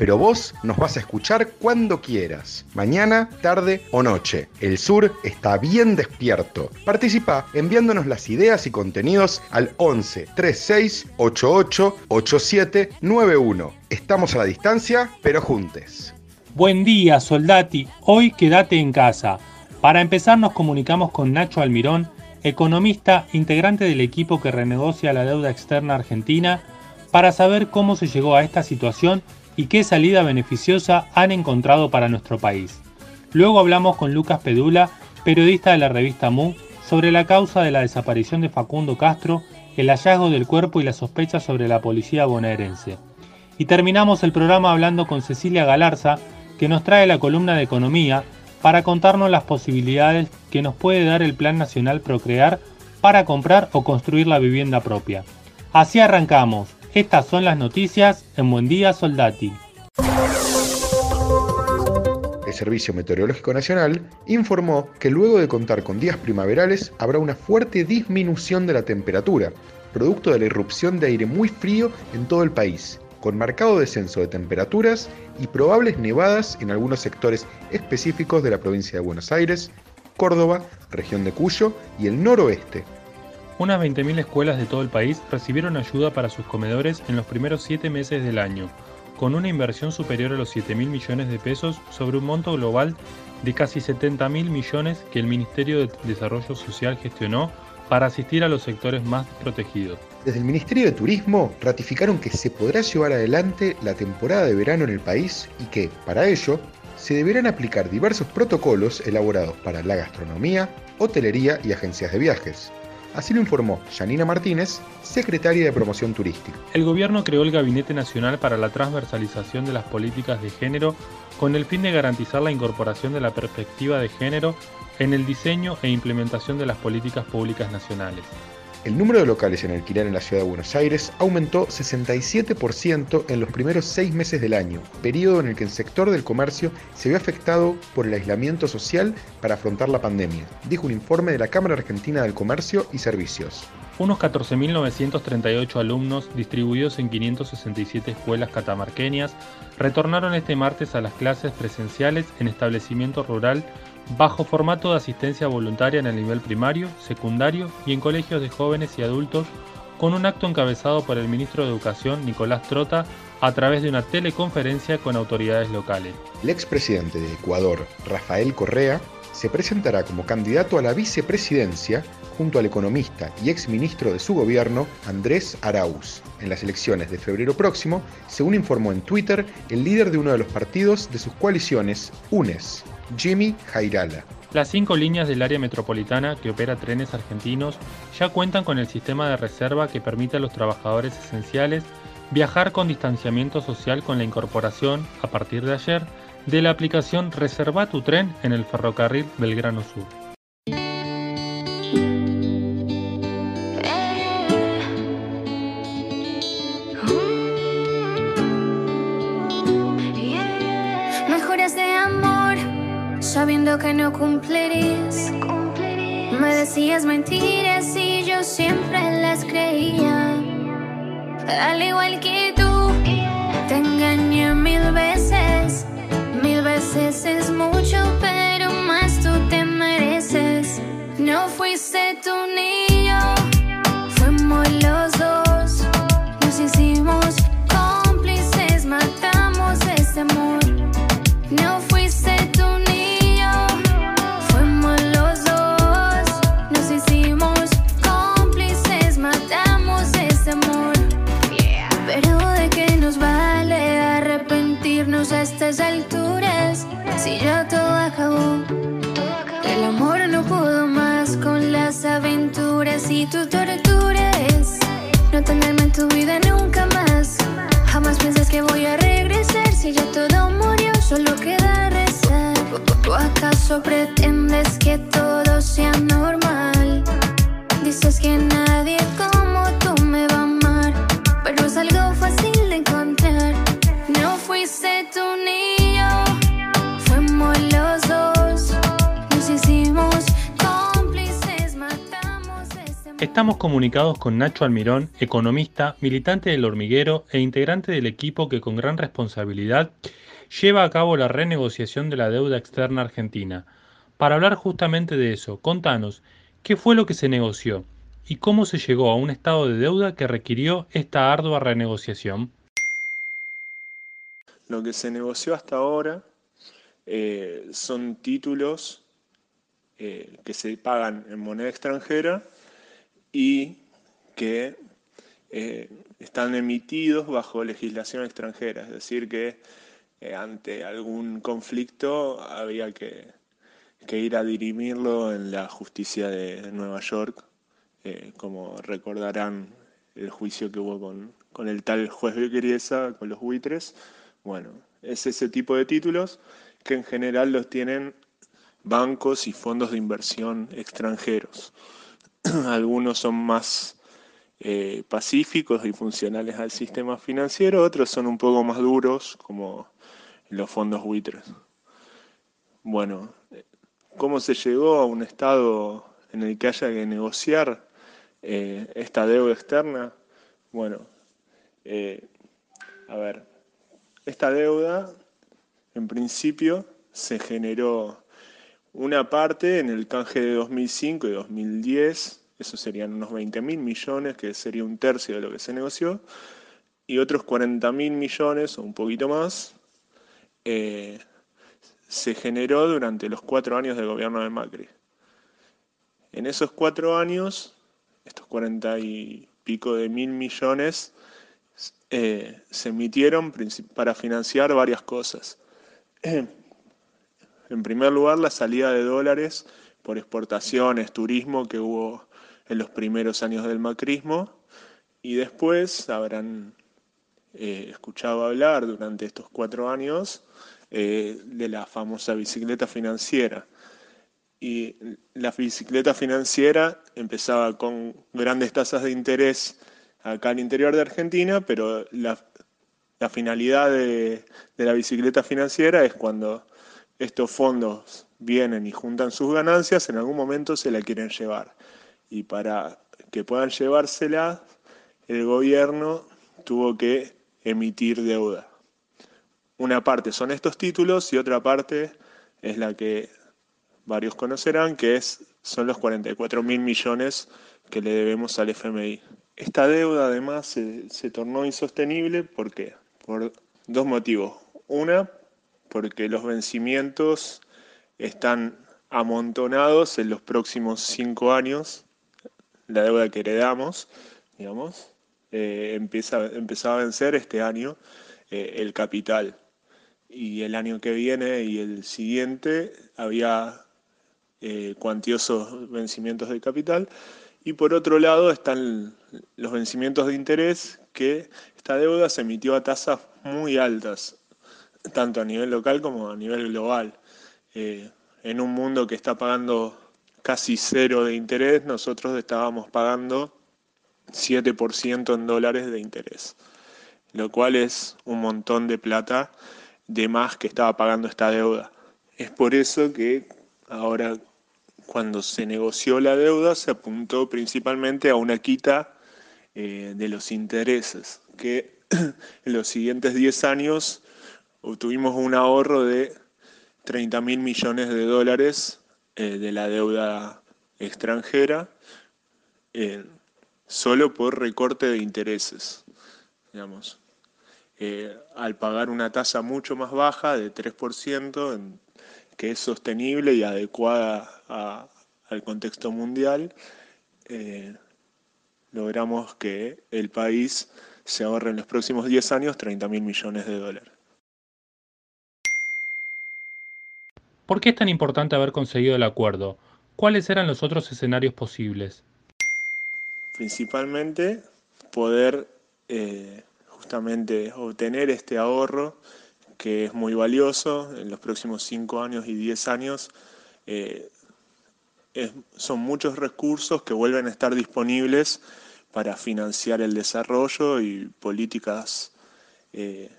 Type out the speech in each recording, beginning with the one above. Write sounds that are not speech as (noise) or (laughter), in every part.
pero vos nos vas a escuchar cuando quieras, mañana, tarde o noche. El sur está bien despierto. Participa enviándonos las ideas y contenidos al 11 36 88 87 91. Estamos a la distancia, pero juntes. Buen día, soldati. Hoy quédate en casa. Para empezar nos comunicamos con Nacho Almirón, economista integrante del equipo que renegocia la deuda externa argentina, para saber cómo se llegó a esta situación y qué salida beneficiosa han encontrado para nuestro país. Luego hablamos con Lucas Pedula, periodista de la revista MU, sobre la causa de la desaparición de Facundo Castro, el hallazgo del cuerpo y la sospecha sobre la policía bonaerense. Y terminamos el programa hablando con Cecilia Galarza, que nos trae la columna de economía para contarnos las posibilidades que nos puede dar el Plan Nacional Procrear para comprar o construir la vivienda propia. Así arrancamos. Estas son las noticias en Buen Día Soldati. El Servicio Meteorológico Nacional informó que luego de contar con días primaverales habrá una fuerte disminución de la temperatura, producto de la irrupción de aire muy frío en todo el país, con marcado descenso de temperaturas y probables nevadas en algunos sectores específicos de la provincia de Buenos Aires, Córdoba, región de Cuyo y el noroeste, unas 20.000 escuelas de todo el país recibieron ayuda para sus comedores en los primeros 7 meses del año, con una inversión superior a los 7.000 millones de pesos sobre un monto global de casi 70.000 millones que el Ministerio de Desarrollo Social gestionó para asistir a los sectores más protegidos. Desde el Ministerio de Turismo ratificaron que se podrá llevar adelante la temporada de verano en el país y que, para ello, se deberán aplicar diversos protocolos elaborados para la gastronomía, hotelería y agencias de viajes. Así lo informó Janina Martínez, secretaria de Promoción Turística. El gobierno creó el Gabinete Nacional para la Transversalización de las Políticas de Género con el fin de garantizar la incorporación de la perspectiva de género en el diseño e implementación de las políticas públicas nacionales. El número de locales en alquiler en la ciudad de Buenos Aires aumentó 67% en los primeros seis meses del año, periodo en el que el sector del comercio se vio afectado por el aislamiento social para afrontar la pandemia, dijo un informe de la Cámara Argentina del Comercio y Servicios. Unos 14.938 alumnos, distribuidos en 567 escuelas catamarqueñas, retornaron este martes a las clases presenciales en establecimiento rural bajo formato de asistencia voluntaria en el nivel primario, secundario y en colegios de jóvenes y adultos, con un acto encabezado por el ministro de Educación Nicolás Trota a través de una teleconferencia con autoridades locales. El expresidente de Ecuador, Rafael Correa, se presentará como candidato a la vicepresidencia junto al economista y exministro de su gobierno, Andrés Arauz, en las elecciones de febrero próximo, según informó en Twitter el líder de uno de los partidos de sus coaliciones, UNES, Jimmy Jairala. Las cinco líneas del área metropolitana que opera trenes argentinos ya cuentan con el sistema de reserva que permite a los trabajadores esenciales viajar con distanciamiento social con la incorporación, a partir de ayer, de la aplicación Reserva tu tren en el ferrocarril Belgrano Sur. Sabiendo que no cumplirías. Me decías mentiras y yo siempre las creía. Al igual que tú, te engañé mil veces. Mil veces es mucho, pero más tú te mereces. No fuiste tu niño, locures y tus torturas. No tenerme en tu vida nunca más. Jamás piensas que voy a regresar si ya todo murió, solo queda rezar. ¿O acaso pretendes que todo sea normal? Dices que nadie como tú me va a amar, pero es algo fácil de encontrar. No fuiste tu niño, Estamos comunicados con Nacho Almirón, economista, militante del hormiguero e integrante del equipo que con gran responsabilidad lleva a cabo la renegociación de la deuda externa argentina. Para hablar justamente de eso, contanos, ¿qué fue lo que se negoció? ¿Y cómo se llegó a un estado de deuda que requirió esta ardua renegociación? Lo que se negoció hasta ahora eh, son títulos eh, que se pagan en moneda extranjera y que eh, están emitidos bajo legislación extranjera, es decir, que eh, ante algún conflicto había que, ir a dirimirlo en la justicia de Nueva York, eh, como recordarán el juicio que hubo con, el tal juez Bequeriesa, con los buitres. Bueno, es ese tipo de títulos que en general los tienen bancos y fondos de inversión extranjeros. (clears throat) Algunos son más eh, pacíficos y funcionales al sistema financiero, otros son un poco más duros, como los fondos buitres. Bueno, ¿cómo se llegó a un estado en el que haya que negociar eh, esta deuda externa? Bueno, eh, a ver, esta deuda en principio se generó una parte en el canje de 2005 y 2010, eso serían unos 20 mil millones, que sería un tercio de lo que se negoció, y otros 40 mil millones o un poquito más eh, se generó durante los cuatro años del gobierno de Macri. En esos cuatro años, estos 40 y pico de mil millones eh, se emitieron para financiar varias cosas. (clears throat) En primer lugar, la salida de dólares por exportaciones, turismo que hubo en los primeros años del macrismo y después habrán eh, escuchado hablar durante estos cuatro años eh, de la famosa bicicleta financiera. Y la bicicleta financiera empezaba con grandes tasas de interés acá al interior de Argentina, pero la, finalidad de la bicicleta financiera es cuando estos fondos vienen y juntan sus ganancias, en algún momento se la quieren llevar. Y para que puedan llevársela, el gobierno tuvo que emitir deuda. Una parte son estos títulos y otra parte es la que varios conocerán, que es, son los 44 mil millones que le debemos al FMI. Esta deuda además se, se tornó insostenible ¿por qué? por dos motivos. Una, porque los vencimientos están amontonados en los próximos cinco años, la deuda que heredamos, digamos, eh, empieza, empezaba a vencer este año eh, el capital. Y el año que viene y el siguiente había eh, cuantiosos vencimientos de capital. Y por otro lado están los vencimientos de interés, que esta deuda se emitió a tasas muy altas, tanto a nivel local como a nivel global. Eh, en un mundo que está pagando casi cero de interés, nosotros estábamos pagando 7% en dólares de interés, lo cual es un montón de plata de más que estaba pagando esta deuda. Es por eso que ahora cuando se negoció la deuda se apuntó principalmente a una quita eh, de los intereses, que (clears throat) en los siguientes 10 años obtuvimos un ahorro de 30 mil millones de dólares eh, de la deuda extranjera eh, solo por recorte de intereses, digamos. Eh, al pagar una tasa mucho más baja de 3%, en- que es sostenible y adecuada al contexto mundial, logramos que el país se ahorre en los próximos 10 años 30 mil millones de dólares. ¿Por qué es tan importante haber conseguido el acuerdo? ¿Cuáles eran los otros escenarios posibles? principalmente poder eh, justamente obtener este ahorro que es muy valioso en los próximos 5 años y 10 años. Eh, son muchos recursos que vuelven a estar disponibles para financiar el desarrollo y políticas eh,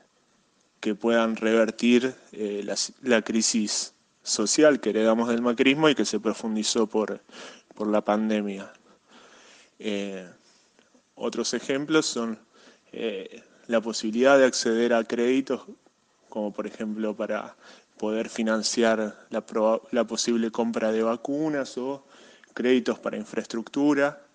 que puedan revertir eh, la, crisis social que heredamos del macrismo y que se profundizó por, por la pandemia. Eh, otros ejemplos son la posibilidad de acceder a créditos, como por ejemplo para poder financiar la, la posible compra de vacunas o créditos para infraestructura.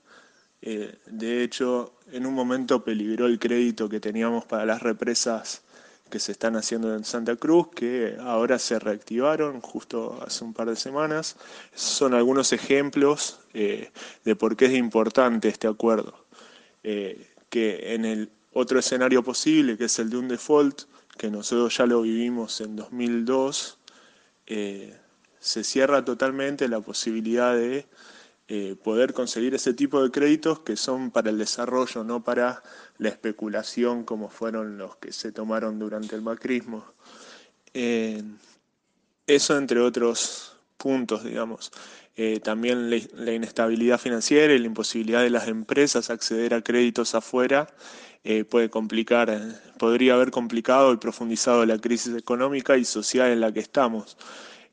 Eh, de hecho, en un momento peligró el crédito que teníamos para las represas que se están haciendo en Santa Cruz, que ahora se reactivaron justo hace un par de semanas. son algunos ejemplos eh, de por qué es importante este acuerdo. Eh, que en el otro escenario posible, que es el de un default, que nosotros ya lo vivimos en 2002, se cierra totalmente la posibilidad de eh, poder conseguir ese tipo de créditos que son para el desarrollo, no para la especulación como fueron los que se tomaron durante el macrismo. Eh, eso entre otros puntos, digamos. Eh, también la, inestabilidad financiera y la imposibilidad de las empresas acceder a créditos afuera puede complicar, podría haber complicado y profundizado la crisis económica y social en la que estamos.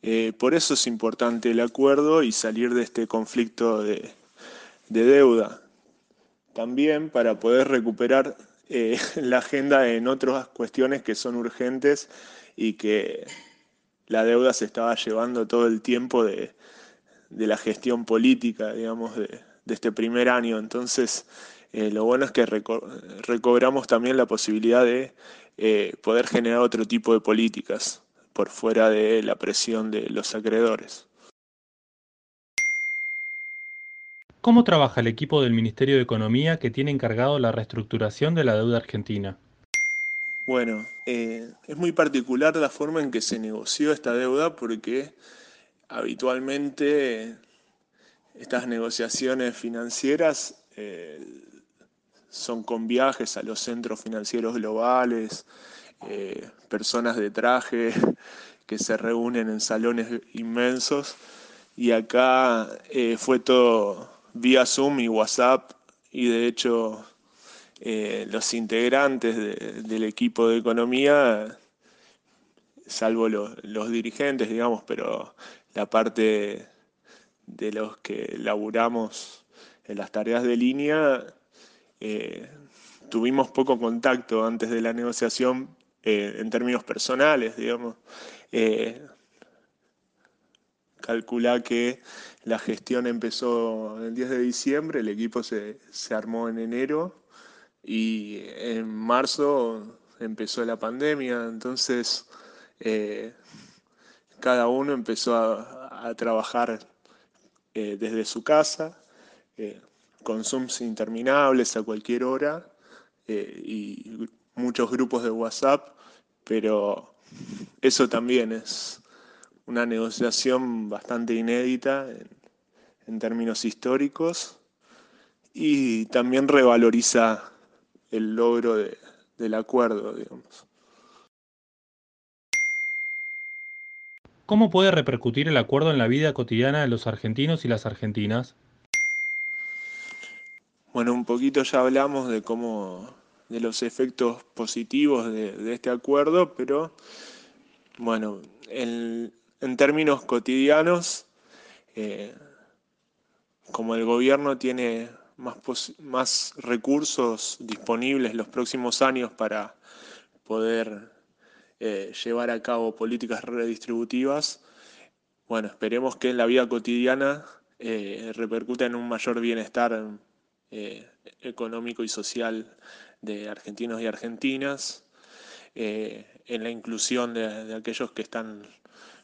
Eh, por eso es importante el acuerdo y salir de este conflicto de, deuda. También para poder recuperar eh, (laughs) la agenda en otras cuestiones que son urgentes y que la deuda se estaba llevando todo el tiempo de, la gestión política, digamos, de, este primer año. Entonces, eh, lo bueno es que recobramos también la posibilidad de poder generar otro tipo de políticas por fuera de la presión de los acreedores. ¿Cómo trabaja el equipo del Ministerio de Economía que tiene encargado la reestructuración de la deuda argentina? Bueno, eh, es muy particular la forma en que se negoció esta deuda porque habitualmente estas negociaciones financieras eh, son con viajes a los centros financieros globales, eh, personas de traje (laughs) que se reúnen en salones inmensos. Y acá eh, fue todo vía Zoom y WhatsApp. Y de hecho eh, los integrantes del equipo de economía, salvo los dirigentes, digamos, pero la parte de los que laburamos en las tareas de línea, tuvimos poco contacto antes de la negociación eh, en términos personales, digamos. Eh, calcula que la gestión empezó el 10 de diciembre, el equipo se, armó en enero y en marzo empezó la pandemia, entonces eh, cada uno empezó a, trabajar desde su casa, con Zooms interminables a cualquier hora y muchos grupos de WhatsApp, pero eso también es una negociación bastante inédita en, términos históricos y también revaloriza el logro del acuerdo, digamos. ¿Cómo puede repercutir el acuerdo en la vida cotidiana de los argentinos y las argentinas? Bueno, un poquito ya hablamos de cómo de los efectos positivos de, este acuerdo, pero bueno, en, términos cotidianos, eh, como el gobierno tiene más, recursos disponibles los próximos años para poder eh, llevar a cabo políticas redistributivas, bueno, esperemos que en la vida cotidiana eh, repercuta en un mayor bienestar económico y social de argentinos y argentinas, eh, en la inclusión de, aquellos que están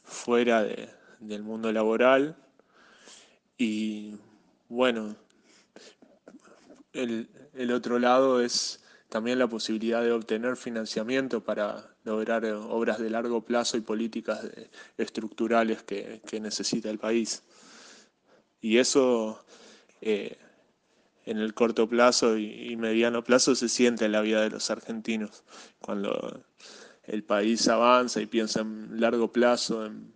fuera del mundo laboral y bueno, el, otro lado es también la posibilidad de obtener financiamiento para lograr obras de largo plazo y políticas estructurales que, necesita el país. Y eso eh, en el corto plazo y, mediano plazo se siente en la vida de los argentinos. Cuando el país avanza y piensa en largo plazo, en,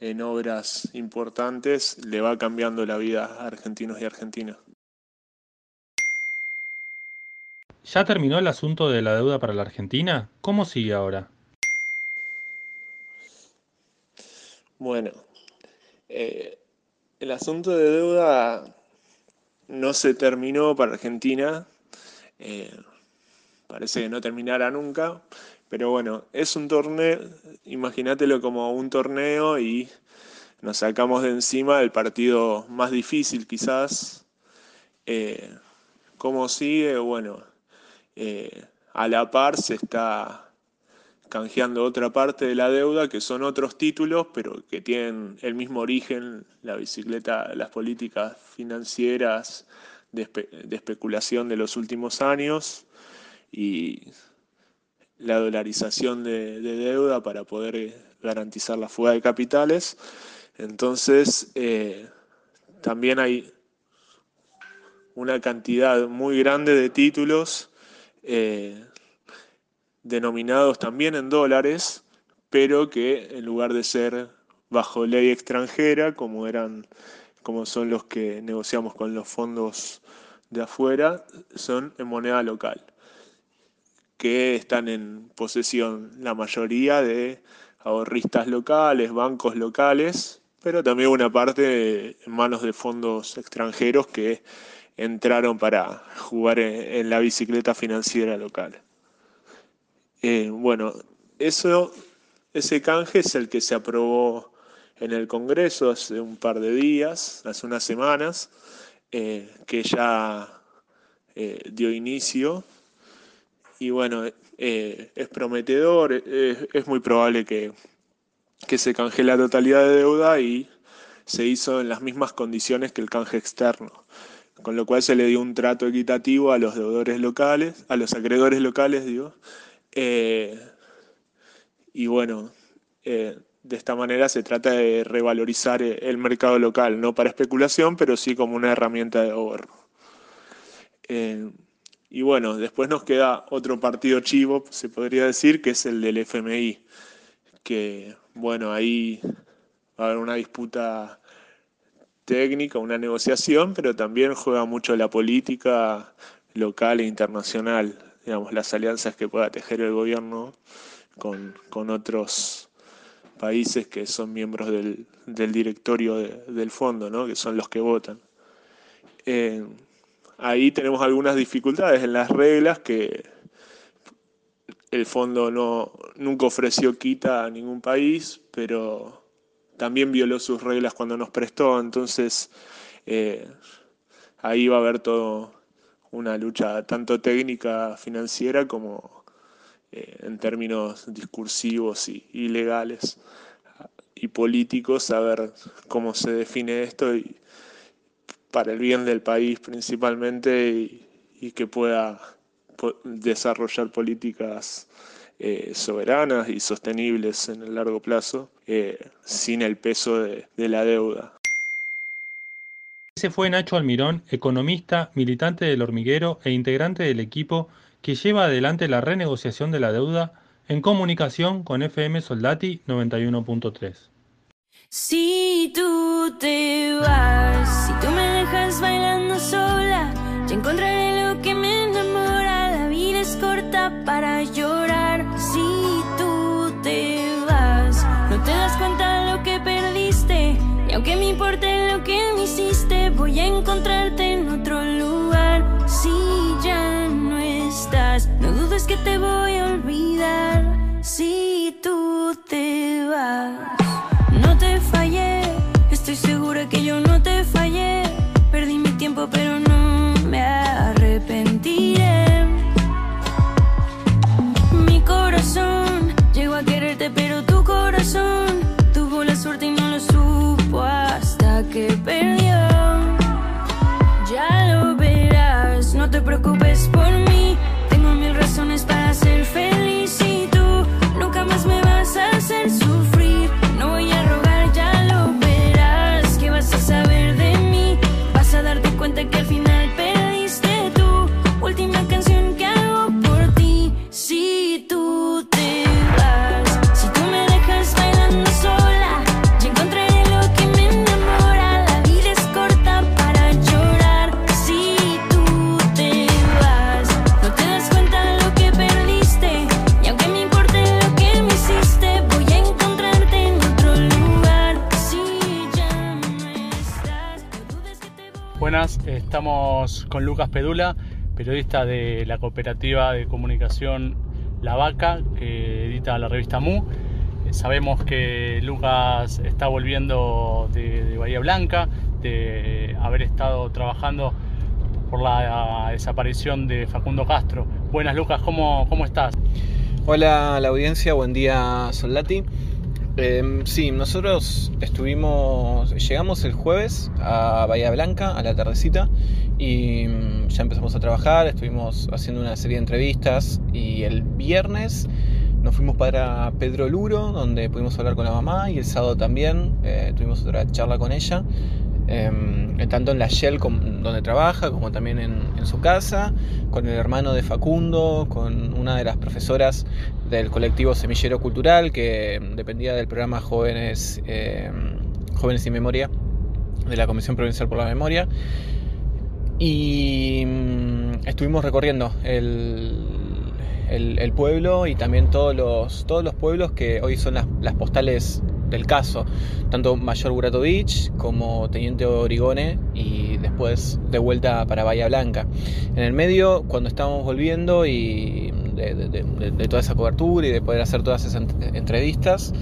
en obras importantes, le va cambiando la vida a argentinos y argentinas. ¿Ya terminó el asunto de la deuda para la Argentina? ¿Cómo sigue ahora? Bueno, eh, el asunto de deuda no se terminó para Argentina. Eh, parece que no terminará nunca. Pero bueno, es un torneo, imagínatelo como un torneo y nos sacamos de encima el partido más difícil quizás. Eh, ¿Cómo sigue? Bueno, eh, a la par se está canjeando otra parte de la deuda que son otros títulos, pero que tienen el mismo origen, la bicicleta, las políticas financieras de, especulación de los últimos años y la dolarización de, deuda para poder garantizar la fuga de capitales. Entonces, eh, también hay una cantidad muy grande de títulos eh, denominados también en dólares, pero que en lugar de ser bajo ley extranjera, como eran, como son los que negociamos con los fondos de afuera, son en moneda local que están en posesión la mayoría de ahorristas locales, bancos locales, pero también una parte en manos de fondos extranjeros que entraron para jugar en, la bicicleta financiera local. Eh, bueno, ese canje es el que se aprobó en el Congreso hace un par de días, hace unas semanas, eh, que ya eh, dio inicio. Y bueno, es prometedor, es muy probable que, se canje la totalidad de deuda y se hizo en las mismas condiciones que el canje externo, con lo cual se le dio un trato equitativo a los deudores locales, a los acreedores locales, digo, eh, y bueno, eh, de esta manera se trata de revalorizar el mercado local, no para especulación, pero sí como una herramienta de ahorro. Y bueno, después nos queda otro partido chivo, se podría decir, que es el del FMI, que bueno, ahí va a haber una disputa técnica, una negociación, pero también juega mucho la política local e internacional, digamos, las alianzas que pueda tejer el gobierno con, otros países que son miembros del, directorio del fondo, ¿no? que son los que votan. Eh, ahí tenemos algunas dificultades en las reglas que el fondo no, nunca ofreció quita a ningún país, pero también violó sus reglas cuando nos prestó, entonces eh, ahí va a haber todo una lucha tanto técnica, financiera, como eh, en términos discursivos y, y legales y políticos, a ver cómo se define esto y, para el bien del país principalmente y, que pueda desarrollar políticas eh, soberanas y sostenibles en el largo plazo eh, sin el peso de la deuda. Ese fue Nacho Almirón, economista, militante del hormiguero e integrante del equipo que lleva adelante la renegociación de la deuda en comunicación con FM Soldati 91.3. Si tú te vas, si tú me dejas bailando sola, encontraré lo que me enamora. La vida es corta para. No dudes que te voy a olvidar. Si tú te vas. Estoy segura que yo no te fallé. Perdí mi tiempo, pero no me arrepentiré. Mi corazón llegó a quererte, pero tu corazón tuvo la suerte y no lo supo hasta que perdió. Ya lo verás, no te preocupes por mí. Ser feliz y tú nunca más me vas a hacer sufrir. Con Lucas Pedula, periodista de la cooperativa de comunicación La Vaca, que edita la revista Mu. Sabemos que Lucas está volviendo de, Bahía Blanca, de haber estado trabajando por la desaparición de Facundo Castro. Buenas Lucas, ¿cómo, cómo estás? Hola la audiencia, buen día Soldati. Eh, sí, nosotros estuvimos, llegamos el jueves a Bahía Blanca, a la tardecita, y mm, ya empezamos a trabajar, estuvimos haciendo una serie de entrevistas y el viernes nos fuimos para Pedro Luro, donde pudimos hablar con la mamá, y el sábado también eh, tuvimos otra charla con ella. Em, tanto en la Shell donde trabaja como también en, su casa, con el hermano de Facundo, con una de las profesoras del colectivo Semillero Cultural que dependía del programa Jóvenes, em, Jóvenes sin Memoria de la Comisión Provincial por la Memoria. Y mm, estuvimos recorriendo el, el, pueblo y también todos los, todos los pueblos que hoy son las, las postales del caso, tanto Mayor Buratovich como Teniente Origone y después de vuelta para Bahía Blanca. En el medio, cuando estábamos volviendo y de, toda esa cobertura y de poder hacer todas esas entrevistas,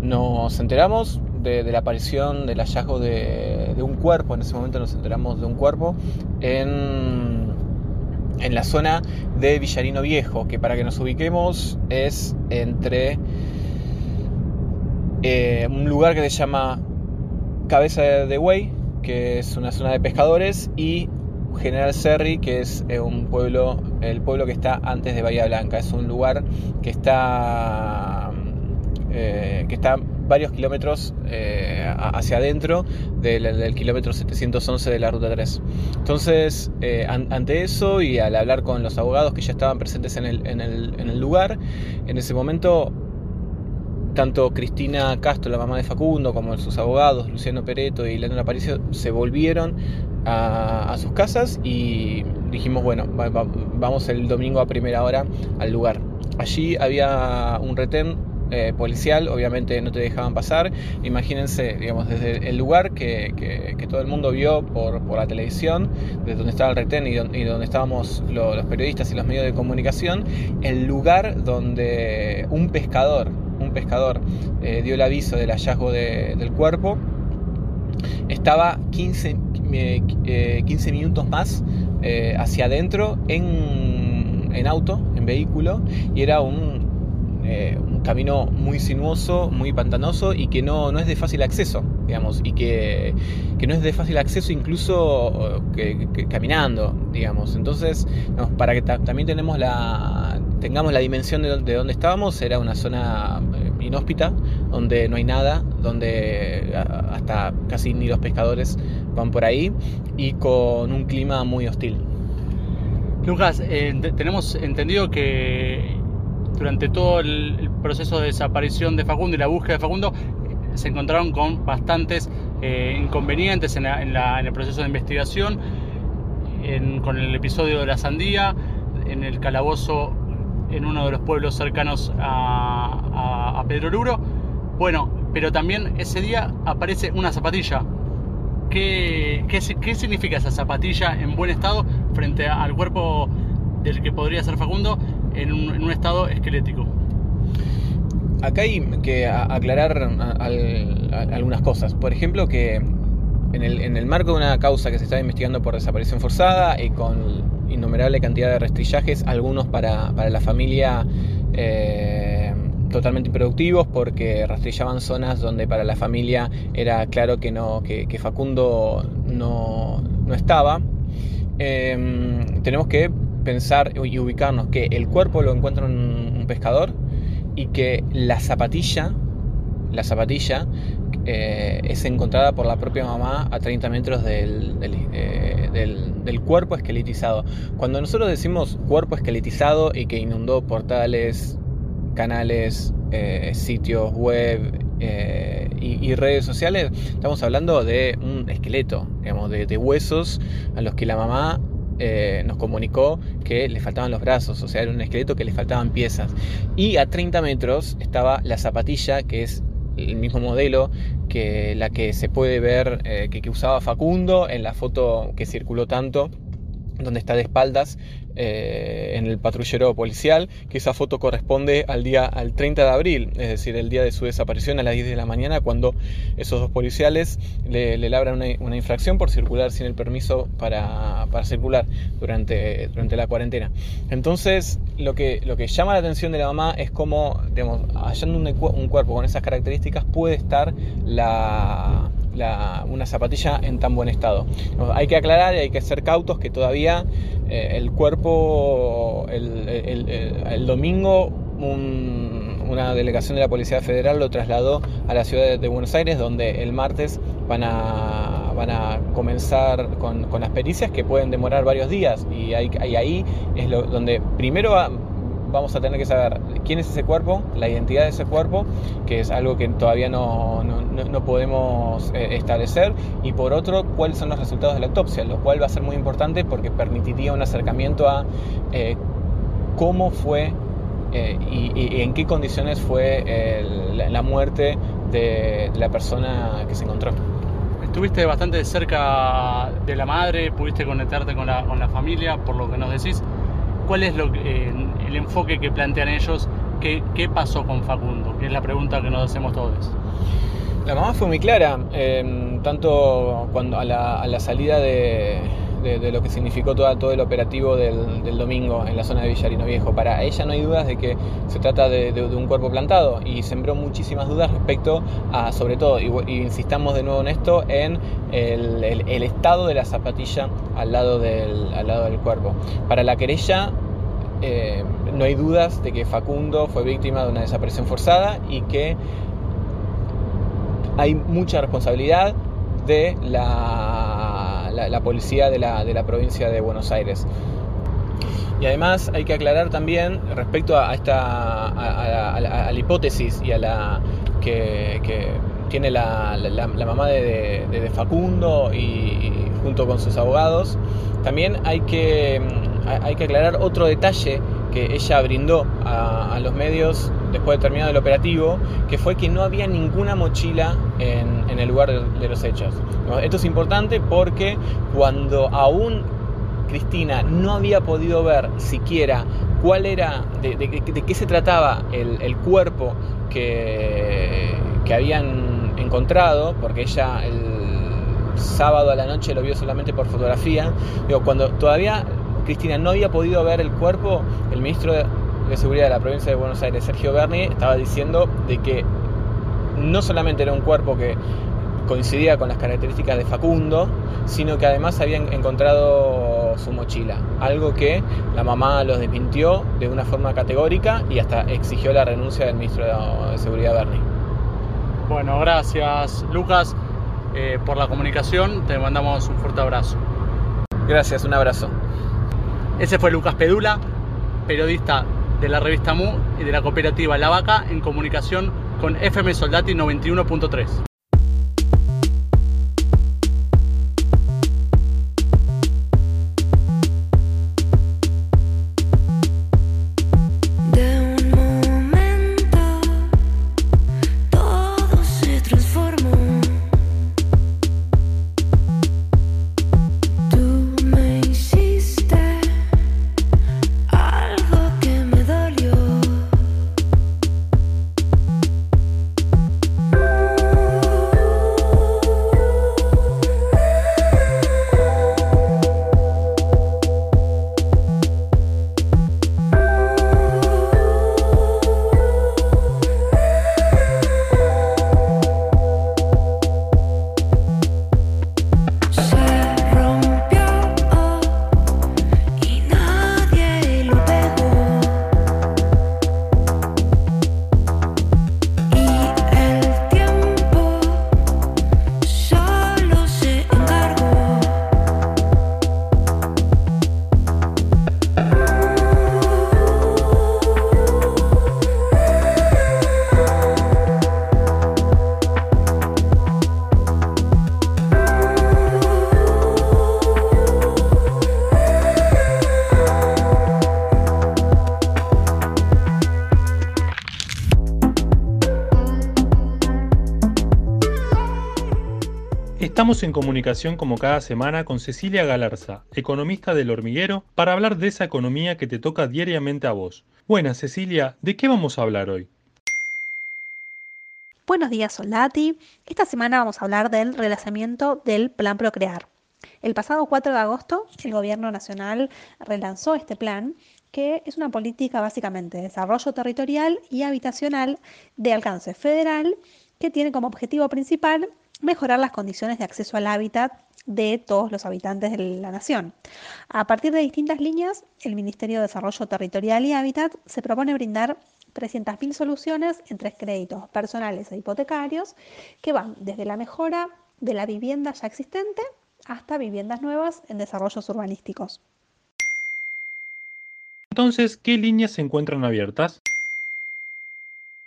nos enteramos de, la aparición del hallazgo de, un cuerpo, en ese momento nos enteramos de un cuerpo en, en la zona de Villarino Viejo, que para que nos ubiquemos es entre eh, un lugar que se llama Cabeza de Güey, que es una zona de pescadores, y General Serri, que es eh, un pueblo, el pueblo que está antes de Bahía Blanca. Es un lugar que está, eh, que está varios kilómetros hacia adentro del, kilómetro 711 de la ruta 3. Entonces, ante eso y al hablar con los abogados que ya estaban presentes en el, lugar, en ese momento tanto Cristina Castro, la mamá de Facundo, como sus abogados, Luciano Pereto y Leonora Aparicio, se volvieron a, sus casas y dijimos, bueno, vamos el domingo a primera hora al lugar. Allí había un retén eh, policial, obviamente no te dejaban pasar. Imagínense, digamos, desde el lugar que, todo el mundo vio por, la televisión, desde donde estaba el retén y, donde, estábamos los periodistas y los medios de comunicación, el lugar donde un pescador, un pescador eh, dio el aviso del hallazgo del cuerpo, estaba 15, 15 eh, minutos más hacia adentro en, en, auto, en vehículo, y era un, un, camino muy sinuoso, muy pantanoso y que no, no es de fácil acceso, digamos, y que, que no es de fácil acceso incluso que, caminando, digamos. Entonces, para que también tengamos la dimensión de, de donde estábamos, era una zona eh, inhóspita, donde no hay nada, donde hasta casi ni los pescadores van por ahí y con un clima muy hostil. Lucas, eh, tenemos entendido que durante todo el, proceso de desaparición de Facundo y la búsqueda de Facundo eh, se encontraron con bastantes inconvenientes en, el proceso de investigación, con el episodio de la sandía, en el calabozo en uno de los pueblos cercanos a, Pedro Luro. Bueno, pero también ese día aparece una zapatilla. ¿Qué, qué, significa esa zapatilla en buen estado frente al cuerpo del que podría ser Facundo en un, estado esquelético? Acá hay que aclarar algunas cosas. Por ejemplo, que en el, en el, marco de una causa que se está investigando por desaparición forzada y con innumerable cantidad de restrillajes, algunos para, la familia eh, totalmente improductivos porque rastrillaban zonas donde para la familia era claro que, no, que, Facundo no, estaba. Em, tenemos que pensar y ubicarnos que el cuerpo lo encuentra un, pescador y que la zapatilla, la zapatilla eh, es encontrada por la propia mamá a 30 metros del, eh, del, del, cuerpo esqueletizado. Cuando nosotros decimos cuerpo esqueletizado y que inundó portales, canales, eh, sitios web y, redes sociales, estamos hablando de un esqueleto, digamos, de, de huesos a los que la mamá nos comunicó que le faltaban los brazos, o sea, era un esqueleto que le faltaban piezas. Y a 30 metros estaba la zapatilla, que es el mismo modelo que la que se puede ver eh, que usaba Facundo en la foto que circuló tanto donde está de espaldas eh, en el patrullero policial, que esa foto corresponde al día al 30 de abril, es decir, el día de su desaparición a las 10 de la mañana, cuando esos dos policiales le, labran una, infracción por circular sin el permiso para, circular durante, durante la cuarentena. Entonces, lo que, lo que llama la atención de la mamá es cómo, digamos, hallando un cuerpo con esas características puede estar la una zapatilla en tan buen estado. Hay que aclarar y hay que ser cautos que todavía eh, el cuerpo, el, domingo, una delegación de la Policía Federal lo trasladó a la ciudad de Buenos Aires, donde el martes van a, van a comenzar con, las pericias que pueden demorar varios días. Y ahí, es lo, donde primero vamos a tener que saber quién es ese cuerpo, la identidad de ese cuerpo, que es algo que todavía no, podemos eh, establecer, y por otro, cuáles son los resultados de la autopsia, lo cual va a ser muy importante porque permitiría un acercamiento a eh, cómo fue eh, y, en qué condiciones fue la, muerte de, la persona que se encontró. Estuviste bastante cerca de la madre, pudiste conectarte con la, con la familia, por lo que nos decís. ¿Cuál es lo, eh, el enfoque que plantean ellos? ¿Qué, ¿Qué, pasó con Facundo? Que es la pregunta que nos hacemos todos. La mamá fue muy clara, em, tanto cuando a la salida de, de, lo que significó todo, todo el operativo del, del, domingo en la zona de Villarino Viejo. Para ella no hay dudas de que se trata de, un cuerpo plantado y sembró muchísimas dudas respecto a, sobre todo, y, insistamos de nuevo en esto, en el, el, estado de la zapatilla al lado del, al lado del cuerpo. Para la querella eh, no hay dudas de que Facundo fue víctima de una desaparición forzada y que hay mucha responsabilidad de la, la, policía de la, de la, provincia de Buenos Aires. Y además hay que aclarar también respecto a esta a, la, hipótesis y a la que, tiene la, mamá de, de, Facundo y, junto con sus abogados, también hay que, hay que aclarar otro detalle que ella brindó a, los medios después de terminado el operativo, que fue que no había ninguna mochila en, el lugar de, los hechos. Esto es importante porque cuando aún Cristina no había podido ver siquiera cuál era, de, qué se trataba el, cuerpo que, habían encontrado, porque ella el sábado a la noche lo vio solamente por fotografía, cuando todavía Cristina no había podido ver el cuerpo, el ministro de, Seguridad de la provincia de Buenos Aires, Sergio Berni, estaba diciendo de que no solamente era un cuerpo que coincidía con las características de Facundo, sino que además habían encontrado su mochila, algo que la mamá los desmintió de una forma categórica y hasta exigió la renuncia del ministro de Seguridad Berni. Bueno, gracias Lucas eh, por la comunicación, te mandamos un fuerte abrazo. Gracias, un abrazo. Ese fue Lucas Pedula, periodista de la revista MU y de la cooperativa La Vaca en comunicación con FM Soldati 91.3. Estamos en comunicación como cada semana con Cecilia Galarza, economista del hormiguero, para hablar de esa economía que te toca diariamente a vos. Buenas, Cecilia, ¿de qué vamos a hablar hoy? Buenos días, Soldati. Esta semana vamos a hablar del relanzamiento del Plan Procrear. El pasado 4 de agosto, el Gobierno Nacional relanzó este plan, que es una política básicamente de desarrollo territorial y habitacional de alcance federal, que tiene como objetivo principal mejorar las condiciones de acceso al hábitat de todos los habitantes de la nación. A partir de distintas líneas, el Ministerio de Desarrollo Territorial y Hábitat se propone brindar 300.000 soluciones entre créditos personales e hipotecarios que van desde la mejora de la vivienda ya existente hasta viviendas nuevas en desarrollos urbanísticos. Entonces, ¿qué líneas se encuentran abiertas?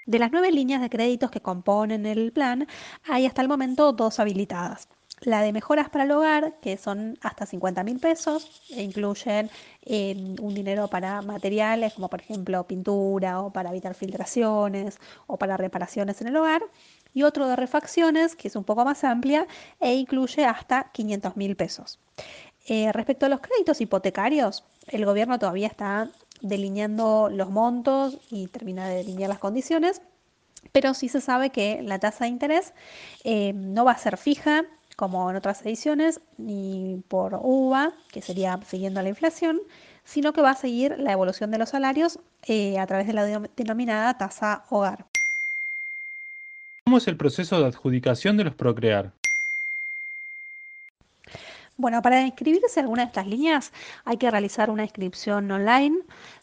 De las nueve líneas de créditos que componen el plan, hay hasta el momento dos habilitadas. La de mejoras para el hogar, que son hasta 50 mil pesos, e incluyen eh, un dinero para materiales como por ejemplo pintura o para evitar filtraciones o para reparaciones en el hogar. Y otro de refacciones, que es un poco más amplia e incluye hasta 500 mil pesos. Eh, respecto a los créditos hipotecarios, el gobierno todavía está delineando los montos y termina de delinear las condiciones, pero sí se sabe que la tasa de interés eh, no va a ser fija como en otras ediciones, ni por UVA, que sería siguiendo la inflación, sino que va a seguir la evolución de los salarios eh, a través de la denominada tasa hogar. ¿Cómo es el proceso de adjudicación de los Procrear? Bueno, para inscribirse en alguna de estas líneas hay que realizar una inscripción online,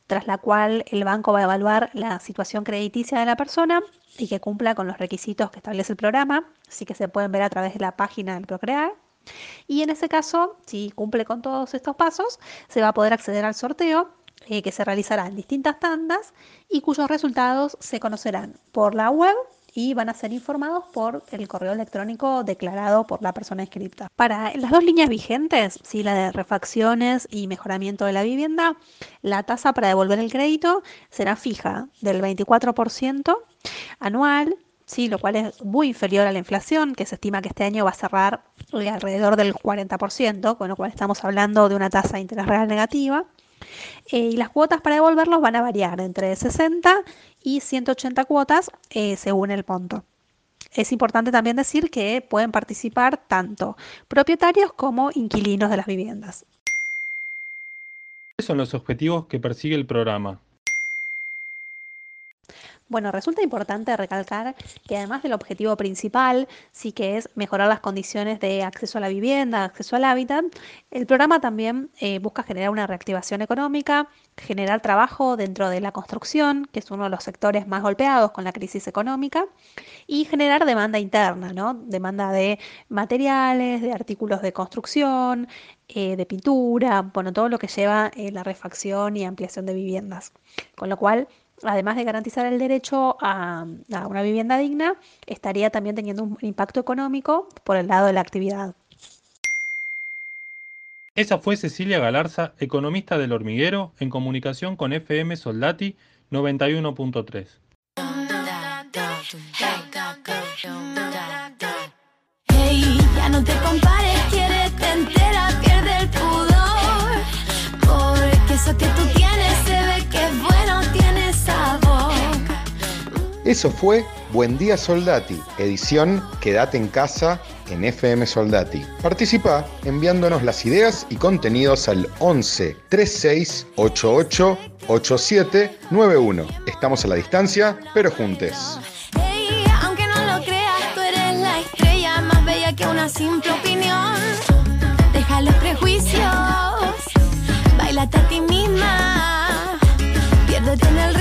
tras la cual el banco va a evaluar la situación crediticia de la persona y que cumpla con los requisitos que establece el programa, así que se pueden ver a través de la página del Procrear. Y en ese caso, si cumple con todos estos pasos, se va a poder acceder al sorteo eh, que se realizará en distintas tandas y cuyos resultados se conocerán por la web y van a ser informados por el correo electrónico declarado por la persona inscripta. Para las dos líneas vigentes, ¿sí? la de refacciones y mejoramiento de la vivienda, la tasa para devolver el crédito será fija del 24% anual Sí, lo cual es muy inferior a la inflación, que se estima que este año va a cerrar alrededor del 40%, con lo cual estamos hablando de una tasa de interés real negativa. Eh, y las cuotas para devolverlos van a variar entre 60 y 180 cuotas eh, según el monto. Es importante también decir que pueden participar tanto propietarios como inquilinos de las viviendas. ¿Cuáles son los objetivos que persigue el programa? Bueno, resulta importante recalcar que además del objetivo principal, sí que es mejorar las condiciones de acceso a la vivienda, acceso al hábitat, el programa también eh, busca generar una reactivación económica, generar trabajo dentro de la construcción, que es uno de los sectores más golpeados con la crisis económica, y generar demanda interna, ¿no? Demanda de materiales, de artículos de construcción, eh, de pintura, bueno, todo lo que lleva eh, la refacción y ampliación de viviendas. Con lo cual, además de garantizar el derecho a, una vivienda digna, estaría también teniendo un impacto económico por el lado de la actividad. Esa fue Cecilia Galarza, economista del hormiguero, en comunicación con FM Soldati 91.3. Hey, ya no te compares, quiere te entera, pierde el pudor. Porque eso que tú Eso fue Buen Día Soldati, edición Quédate en casa en FM Soldati. Participa enviándonos las ideas y contenidos al 11 36 88 87 91. Estamos a la distancia, pero juntes. Hey, aunque no lo creas, tú eres la estrella más bella que una simple opinión. Deja los prejuicios, bailate a ti misma, piérdete en el.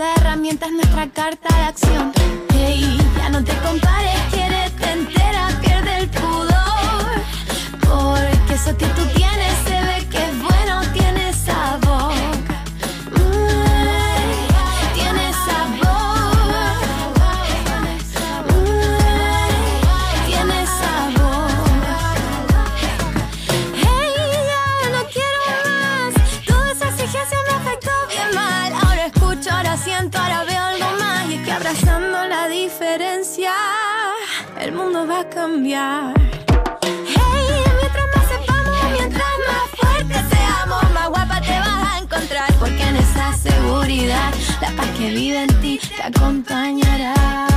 Esa herramienta es nuestra carta de acción. Hey, ya no te compares, quiérete entera, pierde el pudor. Porque eso que tú tienes se ve Hey, mientras más sepamos, mientras más fuertes seamos, más guapa te vas a encontrar. Porque en esa seguridad, la paz que vive en ti te acompañará.